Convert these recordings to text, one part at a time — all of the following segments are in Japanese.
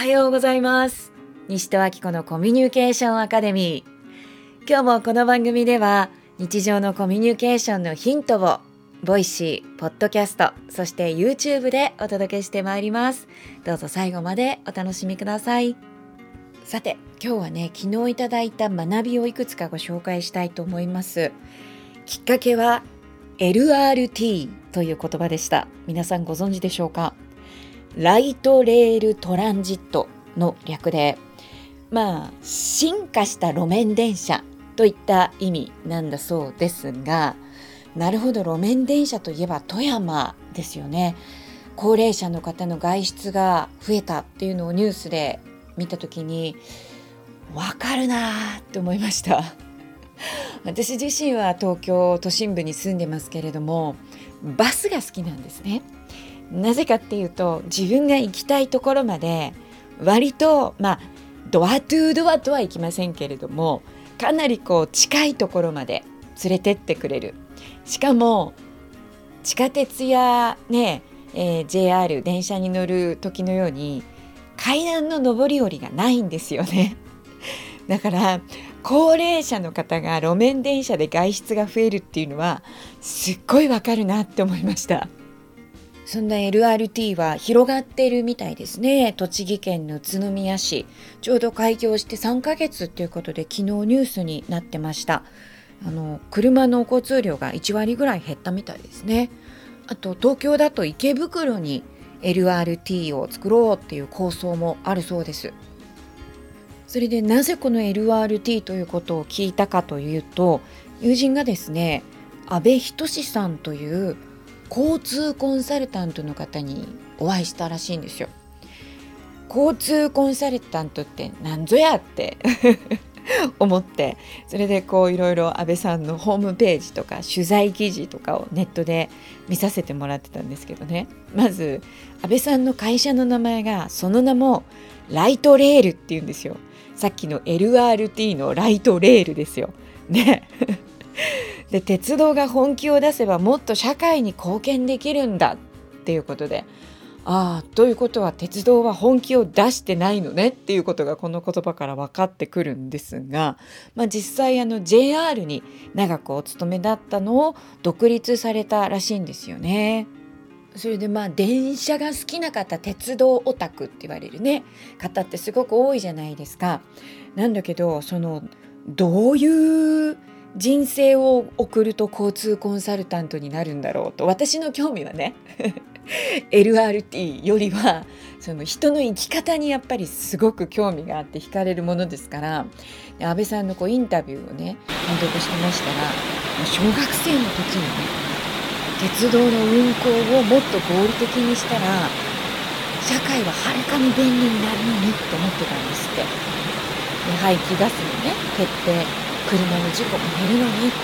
おはようございます。西任暁子のコミュニケーションアカデミー。今日もこの番組では日常のコミュニケーションのヒントをボイシー、ポッドキャスト、そして YouTube でお届けしてまいります。どうぞ最後までお楽しみください。さて今日はね昨日いただいた学びをいくつかご紹介したいと思います。きっかけは LRT という言葉でした。皆さんご存知でしょうか？ライトレールトランジットの略でまあ進化した路面電車といった意味なんだそうですがなるほど路面電車といえば富山ですよね。高齢者の方の外出が増えたっていうのをニュースで見た時にわかるなって思いました。私自身は東京都心部に住んでますけれどもバスが好きなんですね。なぜかっていうと自分が行きたいところまで割とまあドアトゥードアとはいきませんけれどもかなりこう近いところまで連れてってくれる。しかも地下鉄やね、えー、JR 電車に乗る時のように階段の上り下りがないんですよね。だから高齢者の方が路面電車で外出が増えるっていうのはすっごいわかるなって思いました。そんな LRT は広がってるみたいですね。栃木県の宇都宮市。ちょうど開業して3ヶ月っていうことで昨日ニュースになってました。あの車の交通量が1割ぐらい減ったみたいですね。あと東京だと池袋に LRT を作ろうっていう構想もあるそうです。それでなぜこの LRT ということを聞いたかというと友人がですね阿部仁さんという交通コンサルタントの方にお会いしたらしいんですよ。交通コンサルタントって何ぞやって 思ってそれでこういろいろ安倍さんのホームページとか取材記事とかをネットで見させてもらってたんですけどねまず安倍さんの会社の名前がその名もライトレールっていうんですよさっきの LRT のライトレールですよ。ねで鉄道が本気を出せばもっと社会に貢献できるんだっていうことでああということは鉄道は本気を出してないのねっていうことがこの言葉から分かってくるんですが、まあ、実際あの JR に長くお勤めだったのを独立されたらしいんですよね。それでまあ電車が好きな方鉄道オタクって言われるね方ってすごく多いじゃないですか。なんだけどそのどういう人生を送ると交通コンサルタントになるんだろうと私の興味はね LRT よりはその人の生き方にやっぱりすごく興味があって惹かれるものですから安倍さんのこうインタビューをね拝読してましたら小学生の時にね鉄道の運行をもっと合理的にしたら社会ははるかに便利になるのにって思ってたんですって。で排気ガスもね減って車の事故も減るのにって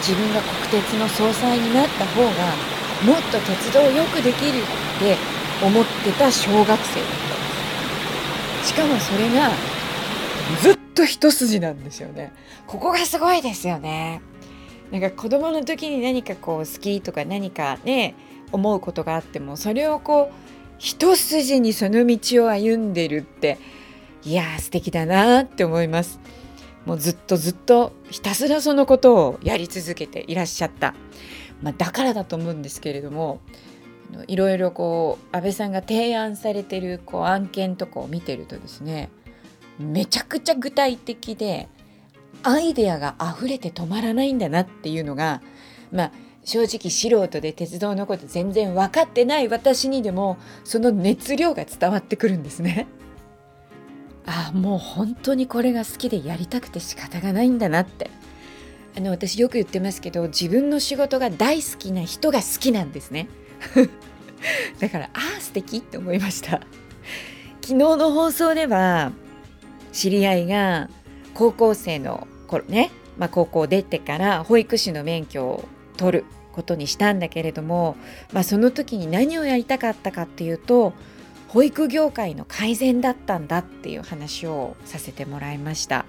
自分が国鉄の総裁になった方がもっと鉄道をよくできるって思ってた小学生だった。んですしかもそれがずっと一筋なんですよね。ここがすごいですよね。なんか子供の時に何かこう好きとか何かね思うことがあってもそれをこう一筋にその道を歩んでるっていや素敵だなって思います。もうずっとずっとひたすらそのことをやり続けていらっしゃった、まあ、だからだと思うんですけれどもいろいろこう安倍さんが提案されてるこう案件とかを見てるとですねめちゃくちゃ具体的でアイデアが溢れて止まらないんだなっていうのがまあ正直素人で鉄道のこと全然分かってない私にでもその熱量が伝わってくるんですね。あもう本当にこれが好きでやりたくて仕方がないんだなって。あの私よく言ってますけど自分の仕事が大好きな人が好きなんですね。だからああ素敵って思いました。昨日の放送では知り合いが高校生の頃ね、まあ、高校出てから保育士の免許を取ることにしたんだけれども、まあ、その時に何をやりたかったかっていうと保育業界の改善だったんだっていう話をさせてもらいました。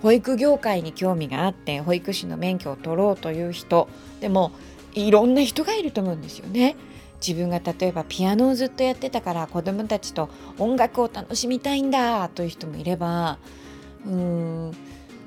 保育業界に興味があって保育士の免許を取ろうという人。でもいろんな人がいると思うんですよね。自分が例えばピアノをずっとやってたから子どもたちと音楽を楽しみたいんだという人もいればうーん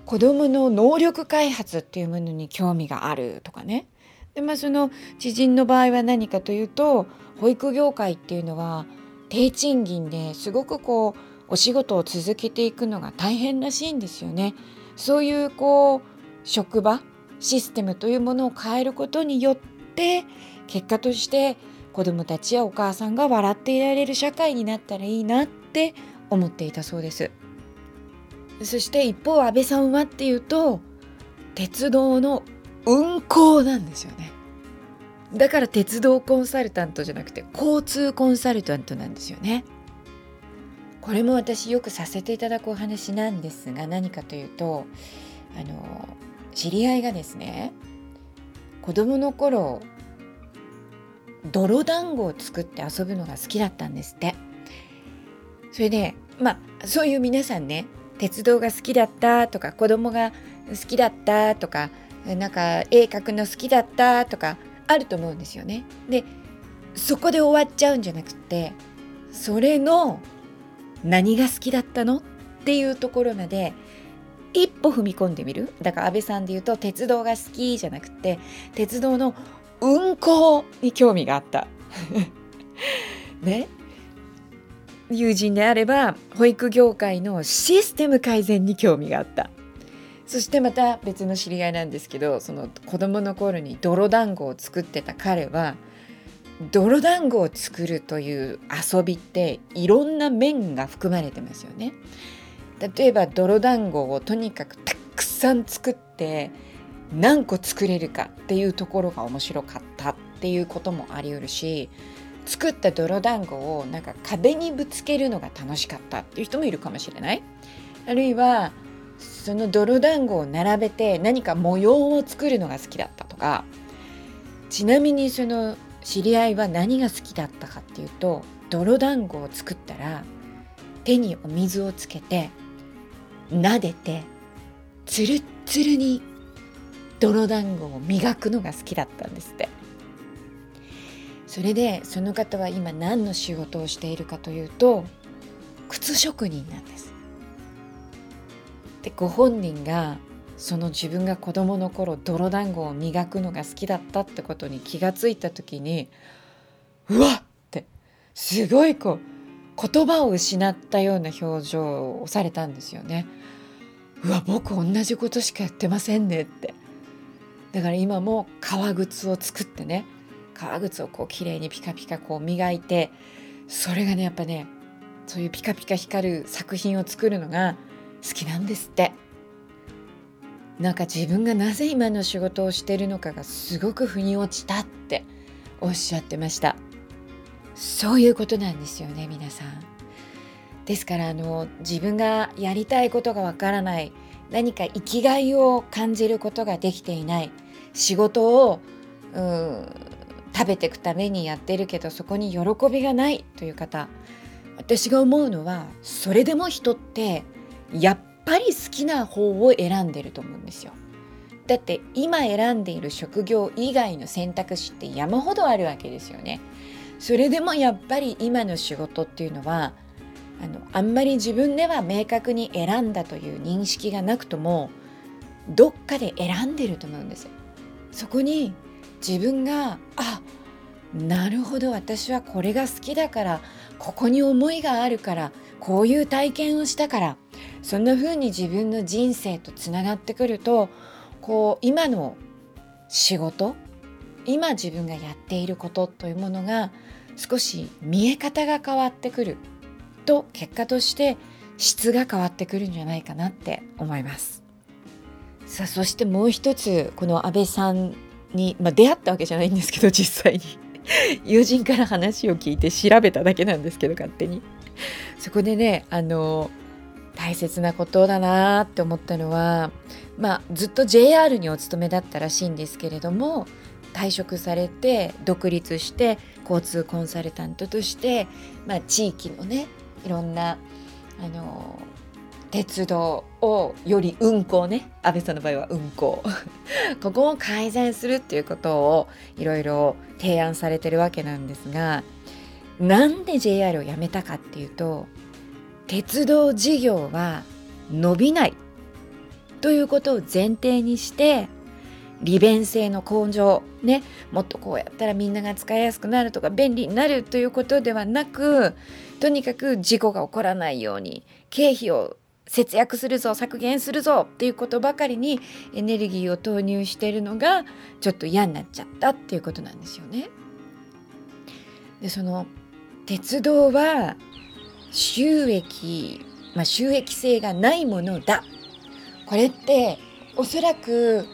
子どもの能力開発っていうものに興味があるとかね。でまあその知人の場合は何かというと保育業界っていうのは低賃金ですごくこうお仕事を続けていくのが大変らしいんですよね。そういうこう職場システムというものを変えることによって結果として子どもたちやお母さんが笑っていられる社会になったらいいなって思っていたそうです。そして一方安倍さんはっていうと鉄道の運行なんですよね。だから鉄道コンサルタントじゃなくて交通コンサルタントなんですよね。これも私よくさせていただくお話なんですが何かというとあの知り合いがですね子供の頃泥団子を作って遊ぶのが好きだったんですってそれでまあそういう皆さんね鉄道が好きだったとか子供が好きだったとかなんか絵描くの好きだったとかあると思うんですよね。でそこで終わっちゃうんじゃなくてそれの何が好きだったのっていうところまで一歩踏み込んでみる。だから安倍さんで言うと鉄道が好きじゃなくて鉄道の運行に興味があった。ね。友人であれば保育業界のシステム改善に興味があった。そしてまた別の知り合いなんですけどその子供の頃に泥団子を作ってた彼は泥団子を作るという遊びっていろんな面が含まれてますよね。例えば泥団子をとにかくたくさん作って何個作れるかっていうところが面白かったっていうこともあり得るし作った泥団子をなんか壁にぶつけるのが楽しかったっていう人もいるかもしれない。あるいはその泥団子を並べて何か模様を作るのが好きだったとかちなみにその知り合いは何が好きだったかっていうと泥団子を作ったら手にお水をつけて撫でてつるっつるに泥団子を磨くのが好きだったんですって。それでその方は今何の仕事をしているかというと靴職人なんです。でご本人がその自分が子供の頃泥団子を磨くのが好きだったってことに気がついた時にうわっってすごいこう言葉を失ったような表情をされたんですよね。うわ僕同じことしかやってませんねってだから今も革靴を作ってね革靴をこう綺麗にピカピカこう磨いてそれがねやっぱねそういうピカピカ光る作品を作るのが好きなんですって。なんか自分がなぜ今の仕事をしてるのかがすごく腑に落ちたっておっしゃってました。そういうことなんですよね皆さん。ですからあの自分がやりたいことがわからない何か生きがいを感じることができていない仕事をうん食べていくためにやってるけどそこに喜びがないという方私が思うのはそれでも人ってやっぱり好きな方を選んでると思うんですよ。だって今選んでいる職業以外の選択肢って山ほどあるわけですよね。それでもやっぱり今の仕事っていうのはあのあんまり自分では明確に選んだという認識がなくともどっかで選んでると思うんですよ。そこに自分があなるほど私はこれが好きだからここに思いがあるからこういう体験をしたからそんな風に自分の人生とつながってくるとこう今の仕事今自分がやっていることというものが少し見え方が変わってくると結果として質が変わってくるんじゃないかなって思います。さあそしてもう一つこの安倍さんに、まあ、出会ったわけじゃないんですけど実際に 友人から話を聞いて調べただけなんですけど勝手にそこでねあの大切なことだなって思ったのは、まあ、ずっと JR にお勤めだったらしいんですけれども退職されて独立して交通コンサルタントとして、まあ、地域のねいろんなあの鉄道をより運行ね安倍さんの場合は運行。ここを改善するっていうことをいろいろ提案されてるわけなんですがなんで JR をやめたかっていうと鉄道事業は伸びないということを前提にして利便性の向上ねもっとこうやったらみんなが使いやすくなるとか便利になるということではなくとにかく事故が起こらないように経費を節約するぞ削減するぞっていうことばかりにエネルギーを投入しているのがちょっと嫌になっちゃったっていうことなんですよね。でその鉄道は収益、まあ、収益性がないものだこれっておそらく、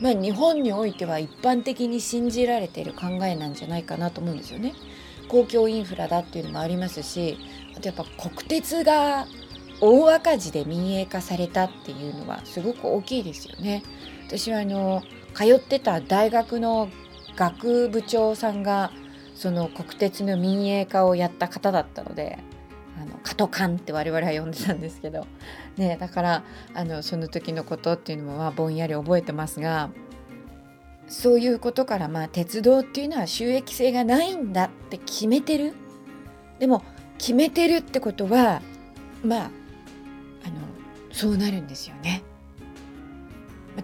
まあ、日本においては一般的に信じられている考えなんじゃないかなと思うんですよね。公共インフラだっていうのもありますしあとやっぱ国鉄が大赤字で民営化されたっていうのはすごく大きいですよね。私はあの通ってた大学の学部長さんがその国鉄の民営化をやった方だったのであの加藤館って我々は呼んでたんですけど、ね、だからあのその時のことっていうのもまあぼんやり覚えてますがそういうことからまあ鉄道っていうのは収益性がないんだって決めてる。でも決めてるってことはまああのそうなるんですよね。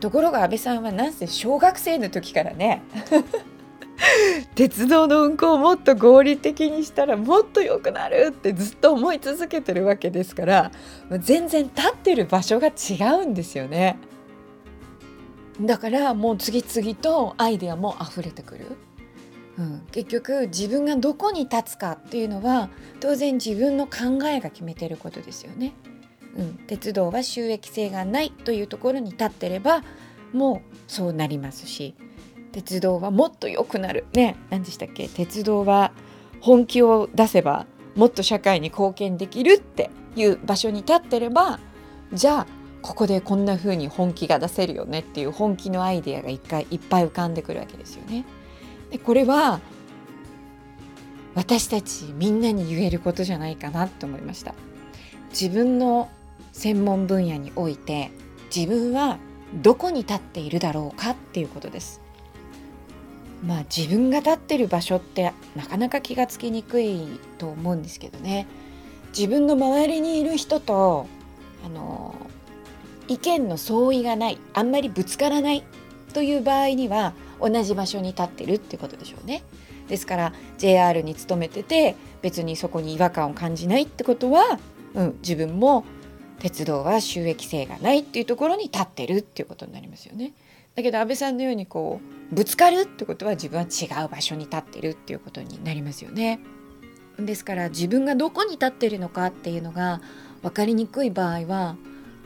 ところが安倍さんはなんせ小学生の時からね。鉄道の運行をもっと合理的にしたらもっと良くなるってずっと思い続けてるわけですから全然立ってる場所が違うんですよね。だからもう次々とアイデアも溢れてくる。うん、結局自分がどこに立つかっていうのは当然自分の考えが決めてることですよね。うん、鉄道は収益性がないというところに立ってればもうそうなりますし鉄道はもっと良くなるね何でしたっけ？鉄道は本気を出せばもっと社会に貢献できるっていう場所に立ってればじゃあここでこんな風に本気が出せるよねっていう本気のアイデアが一回いっぱい浮かんでくるわけですよね。でこれは私たちみんなに言えることじゃないかなと思いました。自分の専門分野において自分はどこに立っているだろうかっていうことです。まあ自分が立ってる場所ってなかなか気がつきにくいと思うんですけどね自分の周りにいる人とあの意見の相違がないあんまりぶつからないという場合には同じ場所に立ってるってことでしょうね。ですから JR に勤めてて別にそこに違和感を感じないってことは、うん、自分も鉄道は収益性がないっていうところに立ってるっていうことになりますよね。だけど安倍さんのようにこうぶつかるってことは自分は違う場所に立ってるっていうことになりますよね。ですから自分がどこに立ってるのかっていうのが分かりにくい場合は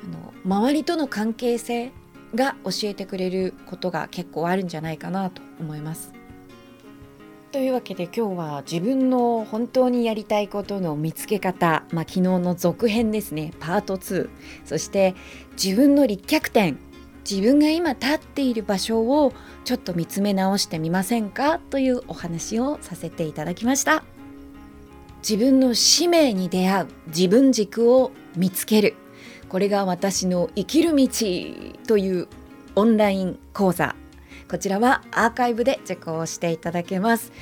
あの周りとの関係性が教えてくれることが結構あるんじゃないかなと思います。というわけで今日は自分の本当にやりたいことの見つけ方、まあ、昨日の続編ですねパート2そして自分の立脚点自分が今立っている場所をちょっと見つめ直してみませんかというお話をさせていただきました。自分の使命に出会う自分軸を見つける。これが私の生きる道というオンライン講座。こちらはアーカイブで受講していただけます。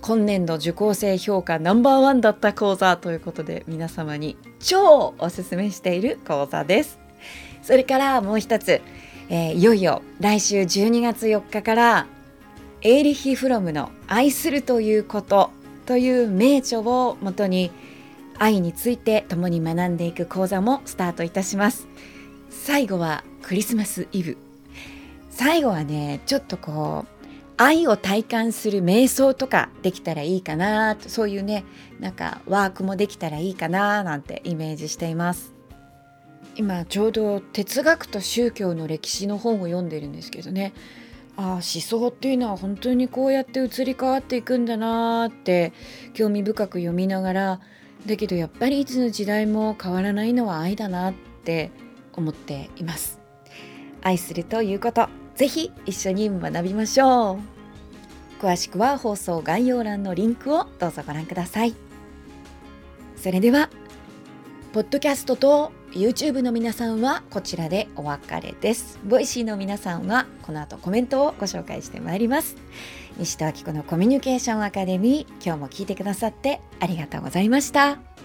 今年度受講生評価ナンバーワンだった講座ということで皆様に超おすすめしている講座です。それからもう一つえー、いよいよ来週12月4日からエーリヒ・フロムの「愛するということ」という名著をもとに愛について共に学んでいく講座もスタートいたします。最後はクリスマスイブ。最後はねちょっとこう愛を体感する瞑想とかできたらいいかなそういうねなんかワークもできたらいいかななんてイメージしています。今ちょうど哲学と宗教の歴史の本を読んでるんですけどね。ああ思想っていうのは本当にこうやって移り変わっていくんだなって興味深く読みながらだけどやっぱりいつの時代も変わらないのは愛だなって思っています。愛するということぜひ一緒に学びましょう。詳しくは放送概要欄のリンクをどうぞご覧ください。それではポッドキャストと YouTube の皆さんはこちらでお別れです。ボイシーの皆さんはこの後コメントをご紹介してまいります。西戸明子のコミュニケーションアカデミー今日も聞いてくださってありがとうございました。